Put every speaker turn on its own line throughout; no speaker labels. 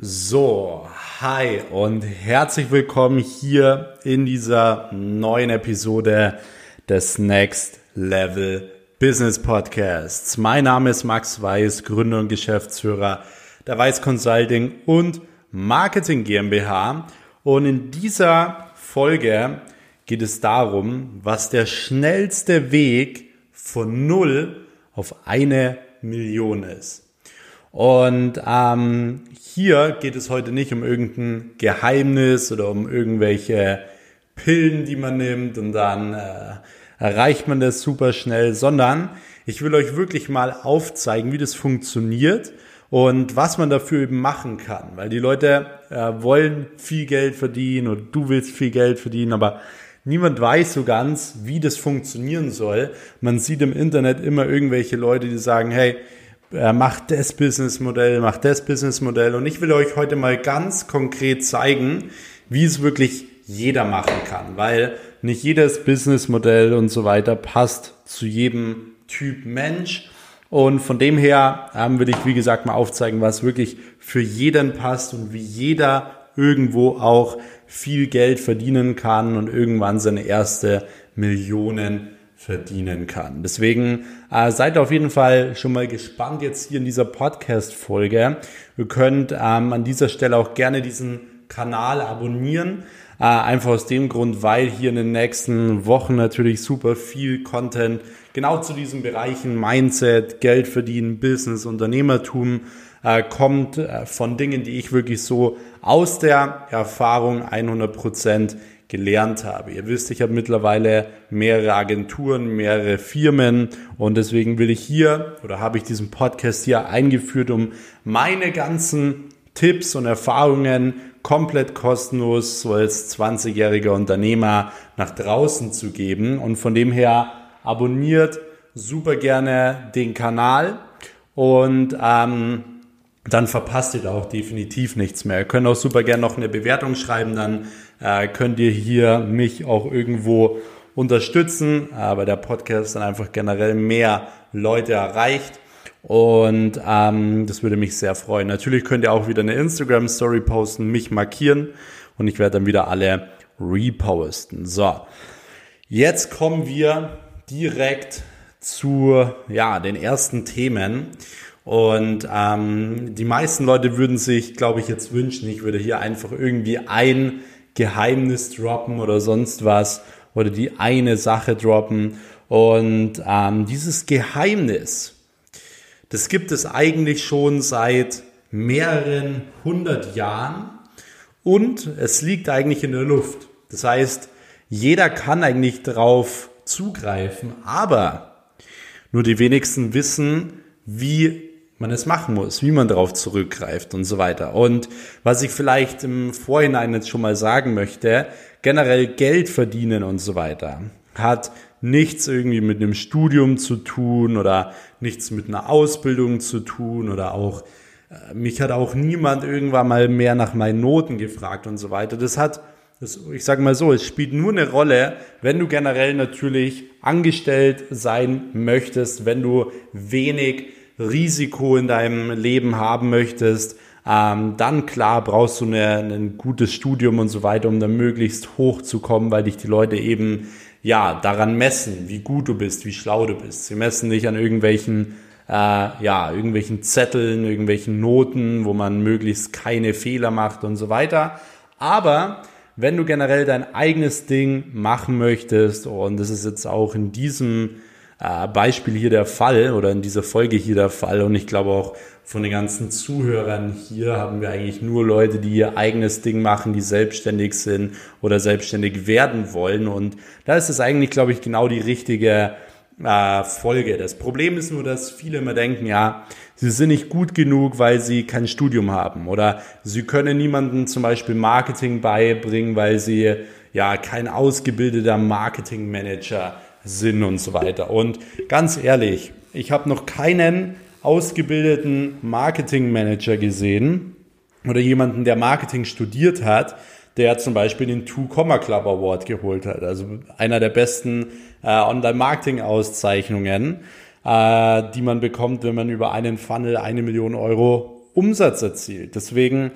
So, hi und herzlich willkommen hier in dieser neuen Episode des Next Level Business Podcasts. Mein Name ist Max Weiß, Gründer und Geschäftsführer der Weiß Consulting und Marketing GmbH. Und in dieser Folge geht es darum, was der schnellste Weg von null auf eine Million ist. Und ähm, hier geht es heute nicht um irgendein Geheimnis oder um irgendwelche Pillen, die man nimmt und dann äh, erreicht man das super schnell, sondern ich will euch wirklich mal aufzeigen, wie das funktioniert und was man dafür eben machen kann. Weil die Leute äh, wollen viel Geld verdienen und du willst viel Geld verdienen, aber niemand weiß so ganz, wie das funktionieren soll. Man sieht im Internet immer irgendwelche Leute, die sagen, hey, er macht das Businessmodell, macht das Businessmodell. Und ich will euch heute mal ganz konkret zeigen, wie es wirklich jeder machen kann, weil nicht jedes Businessmodell und so weiter passt zu jedem Typ Mensch. Und von dem her ähm, will ich, wie gesagt, mal aufzeigen, was wirklich für jeden passt und wie jeder irgendwo auch viel Geld verdienen kann und irgendwann seine erste Millionen verdienen kann. Deswegen äh, seid auf jeden Fall schon mal gespannt jetzt hier in dieser Podcast-Folge. Ihr könnt ähm, an dieser Stelle auch gerne diesen Kanal abonnieren. Äh, einfach aus dem Grund, weil hier in den nächsten Wochen natürlich super viel Content genau zu diesen Bereichen Mindset, Geld verdienen, Business, Unternehmertum äh, kommt äh, von Dingen, die ich wirklich so aus der Erfahrung 100 Prozent gelernt habe. Ihr wisst, ich habe mittlerweile mehrere Agenturen, mehrere Firmen und deswegen will ich hier oder habe ich diesen Podcast hier eingeführt, um meine ganzen Tipps und Erfahrungen komplett kostenlos so als 20-jähriger Unternehmer nach draußen zu geben. Und von dem her abonniert super gerne den Kanal und ähm, dann verpasst ihr da auch definitiv nichts mehr. Ihr könnt auch super gerne noch eine Bewertung schreiben, dann äh, könnt ihr hier mich auch irgendwo unterstützen, aber der Podcast dann einfach generell mehr Leute erreicht. Und ähm, das würde mich sehr freuen. Natürlich könnt ihr auch wieder eine Instagram-Story posten, mich markieren und ich werde dann wieder alle reposten. So, jetzt kommen wir direkt zu ja, den ersten Themen. Und ähm, die meisten Leute würden sich, glaube ich, jetzt wünschen, ich würde hier einfach irgendwie ein Geheimnis droppen oder sonst was oder die eine Sache droppen. Und ähm, dieses Geheimnis, das gibt es eigentlich schon seit mehreren hundert Jahren und es liegt eigentlich in der Luft. Das heißt, jeder kann eigentlich darauf zugreifen, aber nur die wenigsten wissen, wie man es machen muss, wie man darauf zurückgreift und so weiter. Und was ich vielleicht im Vorhinein jetzt schon mal sagen möchte, generell Geld verdienen und so weiter hat nichts irgendwie mit einem Studium zu tun oder nichts mit einer Ausbildung zu tun oder auch äh, mich hat auch niemand irgendwann mal mehr nach meinen Noten gefragt und so weiter. Das hat das, ich sage mal so, es spielt nur eine Rolle, wenn du generell natürlich angestellt sein möchtest, wenn du wenig Risiko in deinem Leben haben möchtest, ähm, dann klar brauchst du eine, ein gutes Studium und so weiter, um da möglichst hoch zu kommen, weil dich die Leute eben ja daran messen, wie gut du bist, wie schlau du bist. Sie messen dich an irgendwelchen äh, ja irgendwelchen Zetteln, irgendwelchen Noten, wo man möglichst keine Fehler macht und so weiter. Aber wenn du generell dein eigenes Ding machen möchtest und das ist jetzt auch in diesem Beispiel hier der Fall oder in dieser Folge hier der Fall. Und ich glaube auch von den ganzen Zuhörern hier haben wir eigentlich nur Leute, die ihr eigenes Ding machen, die selbstständig sind oder selbstständig werden wollen. Und da ist es eigentlich, glaube ich, genau die richtige äh, Folge. Das Problem ist nur, dass viele immer denken, ja, sie sind nicht gut genug, weil sie kein Studium haben oder sie können niemandem zum Beispiel Marketing beibringen, weil sie ja kein ausgebildeter Marketingmanager sind und so weiter. Und ganz ehrlich, ich habe noch keinen ausgebildeten Marketingmanager gesehen oder jemanden, der Marketing studiert hat, der zum Beispiel den Two Comma Club Award geholt hat. Also einer der besten äh, Online-Marketing-Auszeichnungen, äh, die man bekommt, wenn man über einen Funnel eine Million Euro Umsatz erzielt. Deswegen,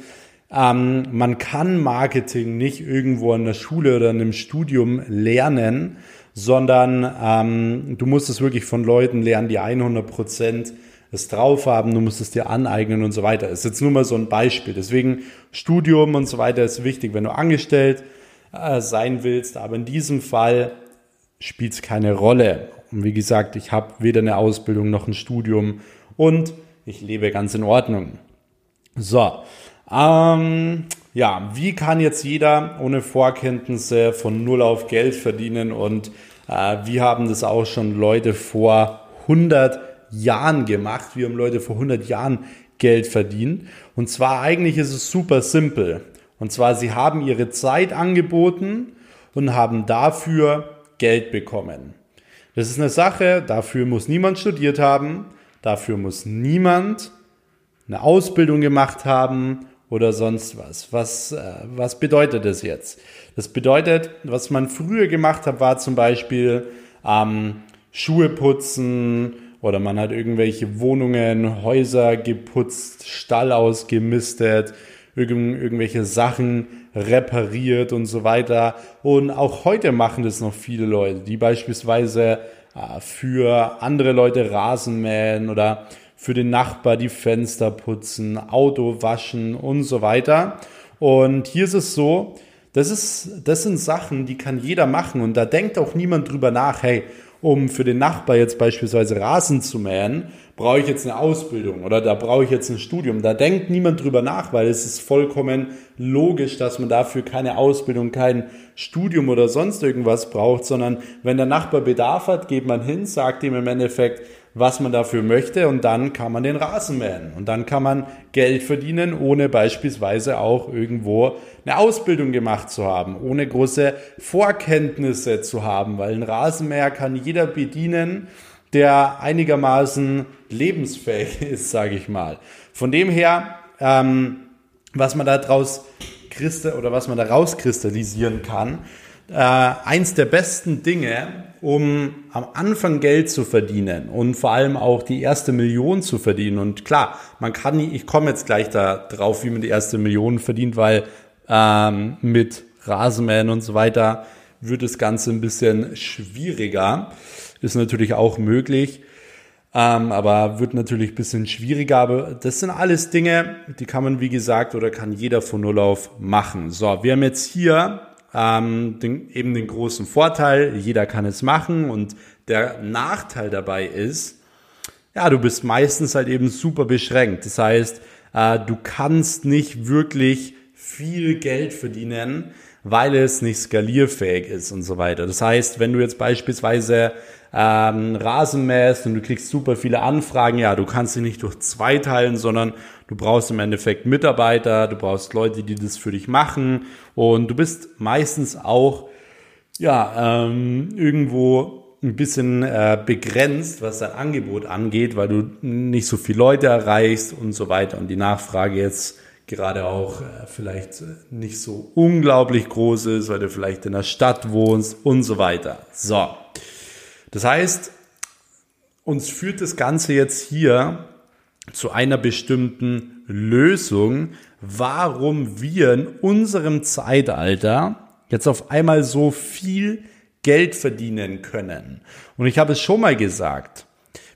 ähm, man kann Marketing nicht irgendwo in der Schule oder in einem Studium lernen, sondern ähm, du musst es wirklich von Leuten lernen, die 100 Prozent es drauf haben, du musst es dir aneignen und so weiter. Das ist jetzt nur mal so ein Beispiel. Deswegen Studium und so weiter ist wichtig, wenn du angestellt äh, sein willst. Aber in diesem Fall spielt es keine Rolle. Und wie gesagt, ich habe weder eine Ausbildung noch ein Studium und ich lebe ganz in Ordnung. So, ähm, ja, wie kann jetzt jeder ohne Vorkenntnisse von Null auf Geld verdienen und äh, wie haben das auch schon Leute vor 100 Jahren gemacht. Wir haben Leute vor 100 Jahren Geld verdient. Und zwar eigentlich ist es super simpel. Und zwar, sie haben ihre Zeit angeboten und haben dafür Geld bekommen. Das ist eine Sache, dafür muss niemand studiert haben, dafür muss niemand eine Ausbildung gemacht haben oder sonst was. Was, äh, was bedeutet das jetzt? Das bedeutet, was man früher gemacht hat, war zum Beispiel ähm, Schuhe putzen oder man hat irgendwelche Wohnungen, Häuser geputzt, Stall ausgemistet, irgend, irgendwelche Sachen repariert und so weiter. Und auch heute machen das noch viele Leute, die beispielsweise äh, für andere Leute Rasen mähen oder für den Nachbar die Fenster putzen, Auto waschen und so weiter. Und hier ist es so, das, ist, das sind Sachen, die kann jeder machen und da denkt auch niemand drüber nach, hey, um für den Nachbar jetzt beispielsweise Rasen zu mähen, brauche ich jetzt eine Ausbildung oder da brauche ich jetzt ein Studium. Da denkt niemand drüber nach, weil es ist vollkommen logisch, dass man dafür keine Ausbildung, kein Studium oder sonst irgendwas braucht, sondern wenn der Nachbar Bedarf hat, geht man hin, sagt ihm im Endeffekt, was man dafür möchte und dann kann man den Rasen mähen und dann kann man Geld verdienen, ohne beispielsweise auch irgendwo eine Ausbildung gemacht zu haben, ohne große Vorkenntnisse zu haben, weil ein Rasenmäher kann jeder bedienen, der einigermaßen lebensfähig ist, sage ich mal. Von dem her, ähm, was man da draus oder was man da rauskristallisieren kann, äh, eins der besten Dinge, um am Anfang Geld zu verdienen und vor allem auch die erste Million zu verdienen. Und klar, man kann, ich komme jetzt gleich da drauf, wie man die erste Million verdient, weil ähm, mit Rasenmähen und so weiter wird das Ganze ein bisschen schwieriger. Ist natürlich auch möglich, ähm, aber wird natürlich ein bisschen schwieriger. Aber das sind alles Dinge, die kann man, wie gesagt, oder kann jeder von Null auf machen. So, wir haben jetzt hier ähm, den, eben den großen Vorteil, jeder kann es machen und der Nachteil dabei ist, ja, du bist meistens halt eben super beschränkt. Das heißt, äh, du kannst nicht wirklich viel Geld verdienen, weil es nicht skalierfähig ist und so weiter. Das heißt, wenn du jetzt beispielsweise ähm, Rasen und du kriegst super viele Anfragen, ja, du kannst sie nicht durch zwei teilen, sondern du brauchst im Endeffekt Mitarbeiter, du brauchst Leute, die das für dich machen und du bist meistens auch ja ähm, irgendwo ein bisschen äh, begrenzt, was dein Angebot angeht, weil du nicht so viele Leute erreichst und so weiter und die Nachfrage jetzt gerade auch äh, vielleicht nicht so unglaublich groß ist, weil du vielleicht in der Stadt wohnst und so weiter. So. Das heißt, uns führt das Ganze jetzt hier zu einer bestimmten Lösung, warum wir in unserem Zeitalter jetzt auf einmal so viel Geld verdienen können. Und ich habe es schon mal gesagt,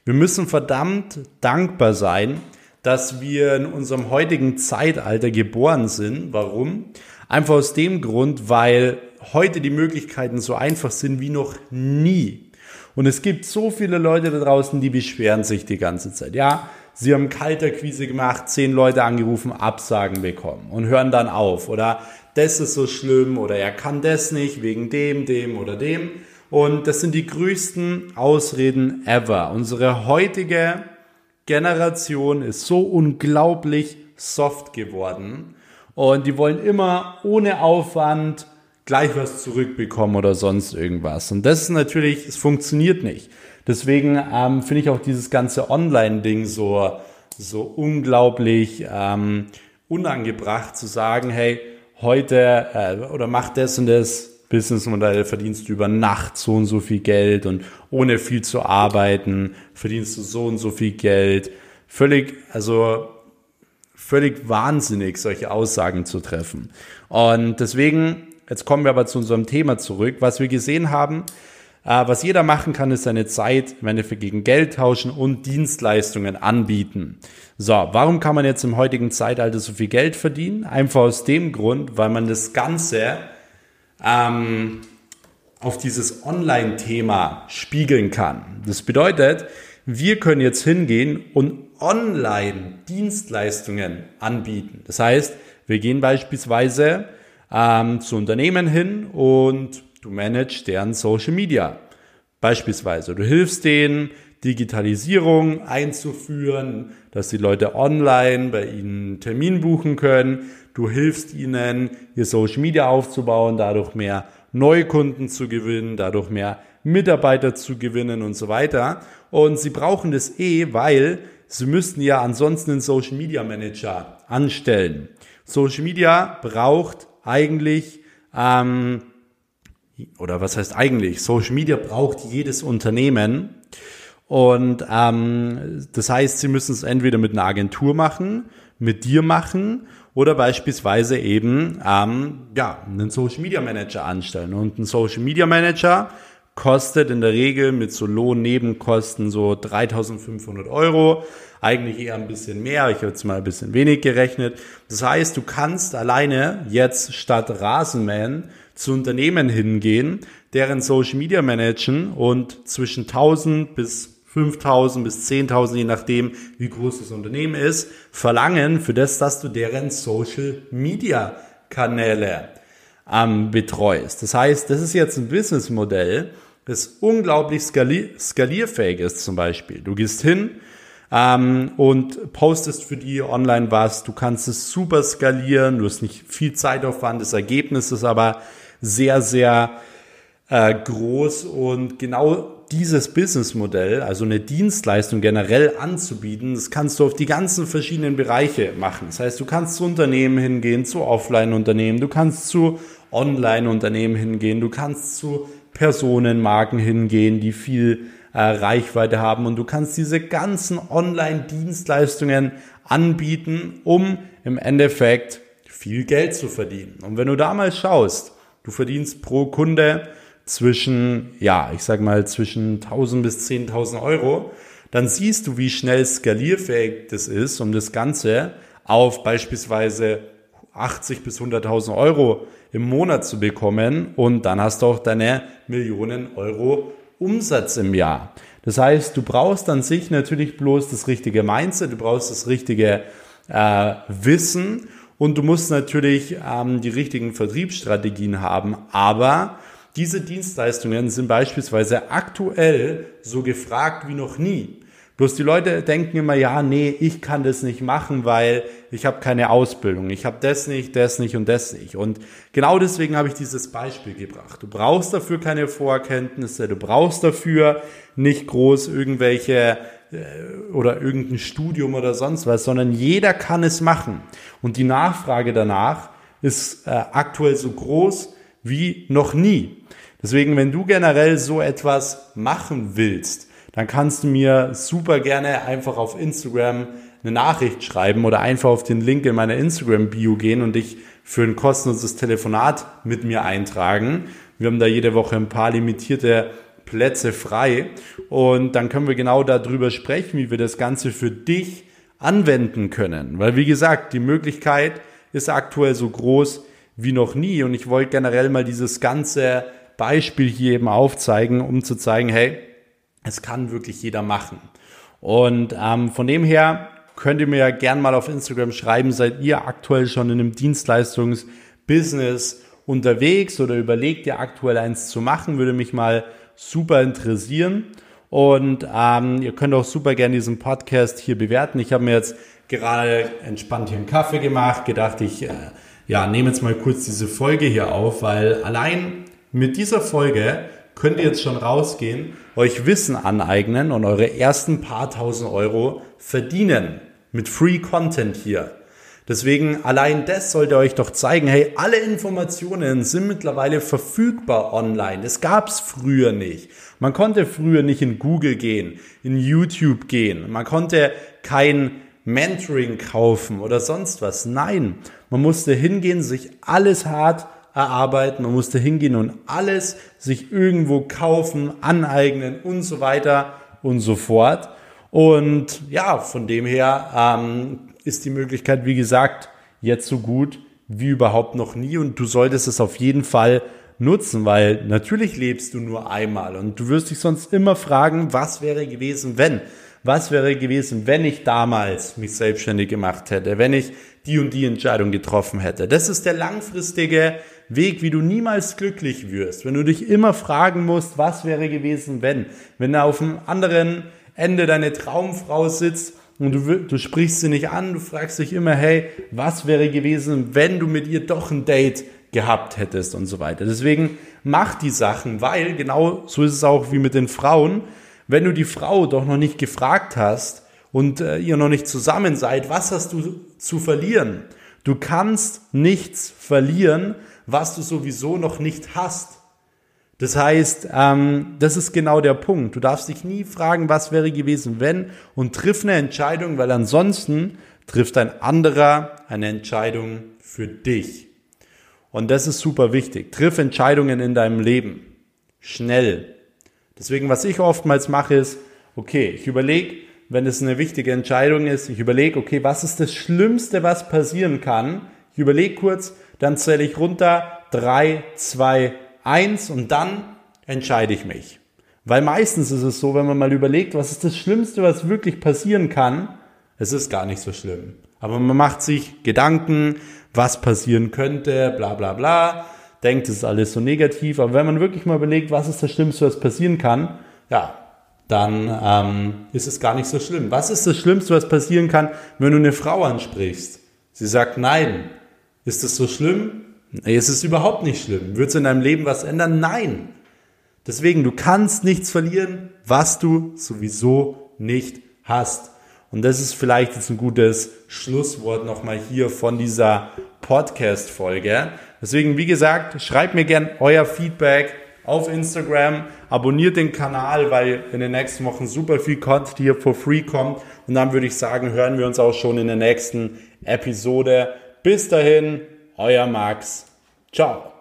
wir müssen verdammt dankbar sein, dass wir in unserem heutigen Zeitalter geboren sind. Warum? Einfach aus dem Grund, weil heute die Möglichkeiten so einfach sind wie noch nie. Und es gibt so viele Leute da draußen, die beschweren sich die ganze Zeit. Ja, sie haben Kalterquise gemacht, zehn Leute angerufen, Absagen bekommen und hören dann auf. Oder das ist so schlimm oder er kann das nicht wegen dem, dem oder dem. Und das sind die größten Ausreden ever. Unsere heutige Generation ist so unglaublich soft geworden und die wollen immer ohne Aufwand gleich was zurückbekommen oder sonst irgendwas. Und das ist natürlich, es funktioniert nicht. Deswegen ähm, finde ich auch dieses ganze Online-Ding so, so unglaublich ähm, unangebracht zu sagen, hey, heute äh, oder mach das und das Businessmodell verdienst du über Nacht so und so viel Geld und ohne viel zu arbeiten verdienst du so und so viel Geld. Völlig, also völlig wahnsinnig, solche Aussagen zu treffen. Und deswegen, jetzt kommen wir aber zu unserem Thema zurück. Was wir gesehen haben, äh, was jeder machen kann, ist seine Zeit im Endeffekt gegen Geld tauschen und Dienstleistungen anbieten. So, warum kann man jetzt im heutigen Zeitalter so viel Geld verdienen? Einfach aus dem Grund, weil man das Ganze ähm, auf dieses Online-Thema spiegeln kann. Das bedeutet, wir können jetzt hingehen und online Dienstleistungen anbieten. Das heißt, wir gehen beispielsweise ähm, zu Unternehmen hin und du managst deren Social Media. Beispielsweise, du hilfst denen, Digitalisierung einzuführen, dass die Leute online bei ihnen Termin buchen können. Du hilfst ihnen, ihr Social Media aufzubauen, dadurch mehr Neukunden zu gewinnen, dadurch mehr Mitarbeiter zu gewinnen und so weiter. Und sie brauchen das eh, weil sie müssten ja ansonsten einen Social Media Manager anstellen. Social Media braucht eigentlich, ähm, oder was heißt eigentlich? Social Media braucht jedes Unternehmen. Und ähm, das heißt, sie müssen es entweder mit einer Agentur machen, mit dir machen oder beispielsweise eben ähm, ja, einen Social Media Manager anstellen. Und ein Social Media Manager kostet in der Regel mit so Lohnnebenkosten so 3500 Euro. Eigentlich eher ein bisschen mehr. Ich habe jetzt mal ein bisschen wenig gerechnet. Das heißt, du kannst alleine jetzt statt Rasenmähen zu Unternehmen hingehen, deren Social Media managen und zwischen 1000 bis 5000 bis 10.000, je nachdem, wie groß das Unternehmen ist, verlangen für das, dass du deren Social Media Kanäle ähm, betreust. Das heißt, das ist jetzt ein Businessmodell, das unglaublich skalier skalierfähig ist zum Beispiel. Du gehst hin ähm, und postest für die online was, du kannst es super skalieren, du hast nicht viel Zeitaufwand, das Ergebnis ist aber sehr, sehr äh, groß. Und genau dieses Businessmodell, also eine Dienstleistung generell anzubieten, das kannst du auf die ganzen verschiedenen Bereiche machen. Das heißt, du kannst zu Unternehmen hingehen, zu Offline-Unternehmen, du kannst zu Online-Unternehmen hingehen, du kannst zu Personenmarken hingehen, die viel äh, Reichweite haben und du kannst diese ganzen Online-Dienstleistungen anbieten, um im Endeffekt viel Geld zu verdienen. Und wenn du da mal schaust, du verdienst pro Kunde zwischen, ja, ich sag mal zwischen 1000 bis 10.000 Euro, dann siehst du, wie schnell skalierfähig das ist, um das Ganze auf beispielsweise 80 bis 100.000 Euro im Monat zu bekommen und dann hast du auch deine Millionen Euro Umsatz im Jahr. Das heißt, du brauchst an sich natürlich bloß das richtige Mindset, du brauchst das richtige äh, Wissen und du musst natürlich ähm, die richtigen Vertriebsstrategien haben, aber diese Dienstleistungen sind beispielsweise aktuell so gefragt wie noch nie. Bloß die Leute denken immer, ja, nee, ich kann das nicht machen, weil ich habe keine Ausbildung. Ich habe das nicht, das nicht und das nicht. Und genau deswegen habe ich dieses Beispiel gebracht. Du brauchst dafür keine Vorkenntnisse, du brauchst dafür nicht groß irgendwelche äh, oder irgendein Studium oder sonst was, sondern jeder kann es machen. Und die Nachfrage danach ist äh, aktuell so groß wie noch nie. Deswegen, wenn du generell so etwas machen willst, dann kannst du mir super gerne einfach auf Instagram eine Nachricht schreiben oder einfach auf den Link in meiner Instagram-Bio gehen und dich für ein kostenloses Telefonat mit mir eintragen. Wir haben da jede Woche ein paar limitierte Plätze frei und dann können wir genau darüber sprechen, wie wir das Ganze für dich anwenden können. Weil wie gesagt, die Möglichkeit ist aktuell so groß wie noch nie und ich wollte generell mal dieses ganze Beispiel hier eben aufzeigen, um zu zeigen, hey, es kann wirklich jeder machen. Und ähm, von dem her könnt ihr mir ja gern mal auf Instagram schreiben, seid ihr aktuell schon in einem Dienstleistungsbusiness unterwegs oder überlegt ihr aktuell eins zu machen, würde mich mal super interessieren. Und ähm, ihr könnt auch super gerne diesen Podcast hier bewerten. Ich habe mir jetzt gerade entspannt hier einen Kaffee gemacht, gedacht, ich äh, ja, nehme jetzt mal kurz diese Folge hier auf, weil allein mit dieser Folge könnt ihr jetzt schon rausgehen, euch Wissen aneignen und eure ersten paar tausend Euro verdienen mit Free Content hier. Deswegen allein das sollte euch doch zeigen, hey, alle Informationen sind mittlerweile verfügbar online. Das gab's früher nicht. Man konnte früher nicht in Google gehen, in YouTube gehen. Man konnte kein Mentoring kaufen oder sonst was. Nein, man musste hingehen, sich alles hart erarbeiten, man musste hingehen und alles sich irgendwo kaufen, aneignen und so weiter und so fort. Und ja, von dem her ähm, ist die Möglichkeit, wie gesagt, jetzt so gut wie überhaupt noch nie und du solltest es auf jeden Fall nutzen, weil natürlich lebst du nur einmal und du wirst dich sonst immer fragen, was wäre gewesen, wenn? Was wäre gewesen, wenn ich damals mich selbstständig gemacht hätte, wenn ich die und die Entscheidung getroffen hätte? Das ist der langfristige Weg, wie du niemals glücklich wirst, wenn du dich immer fragen musst, was wäre gewesen, wenn? Wenn da auf dem anderen Ende deine Traumfrau sitzt und du, du sprichst sie nicht an, du fragst dich immer, hey, was wäre gewesen, wenn du mit ihr doch ein Date gehabt hättest und so weiter. Deswegen mach die Sachen, weil genau so ist es auch wie mit den Frauen. Wenn du die Frau doch noch nicht gefragt hast und äh, ihr noch nicht zusammen seid, was hast du zu verlieren? Du kannst nichts verlieren, was du sowieso noch nicht hast. Das heißt, ähm, das ist genau der Punkt. Du darfst dich nie fragen, was wäre gewesen, wenn, und triff eine Entscheidung, weil ansonsten trifft ein anderer eine Entscheidung für dich. Und das ist super wichtig. Triff Entscheidungen in deinem Leben. Schnell. Deswegen, was ich oftmals mache, ist, okay, ich überlege, wenn es eine wichtige Entscheidung ist, ich überlege, okay, was ist das Schlimmste, was passieren kann? Ich überlege kurz, dann zähle ich runter, drei, zwei, eins und dann entscheide ich mich. Weil meistens ist es so, wenn man mal überlegt, was ist das Schlimmste, was wirklich passieren kann, es ist gar nicht so schlimm. Aber man macht sich Gedanken, was passieren könnte, bla bla bla, denkt, es ist alles so negativ. Aber wenn man wirklich mal überlegt, was ist das Schlimmste, was passieren kann, ja, dann ähm, ist es gar nicht so schlimm. Was ist das Schlimmste, was passieren kann, wenn du eine Frau ansprichst? Sie sagt nein. Ist das so schlimm? Es ist überhaupt nicht schlimm. Wird es in deinem Leben was ändern? Nein. Deswegen, du kannst nichts verlieren, was du sowieso nicht hast. Und das ist vielleicht jetzt ein gutes Schlusswort nochmal hier von dieser Podcast-Folge. Deswegen, wie gesagt, schreibt mir gern euer Feedback auf Instagram, abonniert den Kanal, weil in den nächsten Wochen super viel Content hier for free kommt. Und dann würde ich sagen, hören wir uns auch schon in der nächsten Episode. Bis dahin, euer Max. Ciao.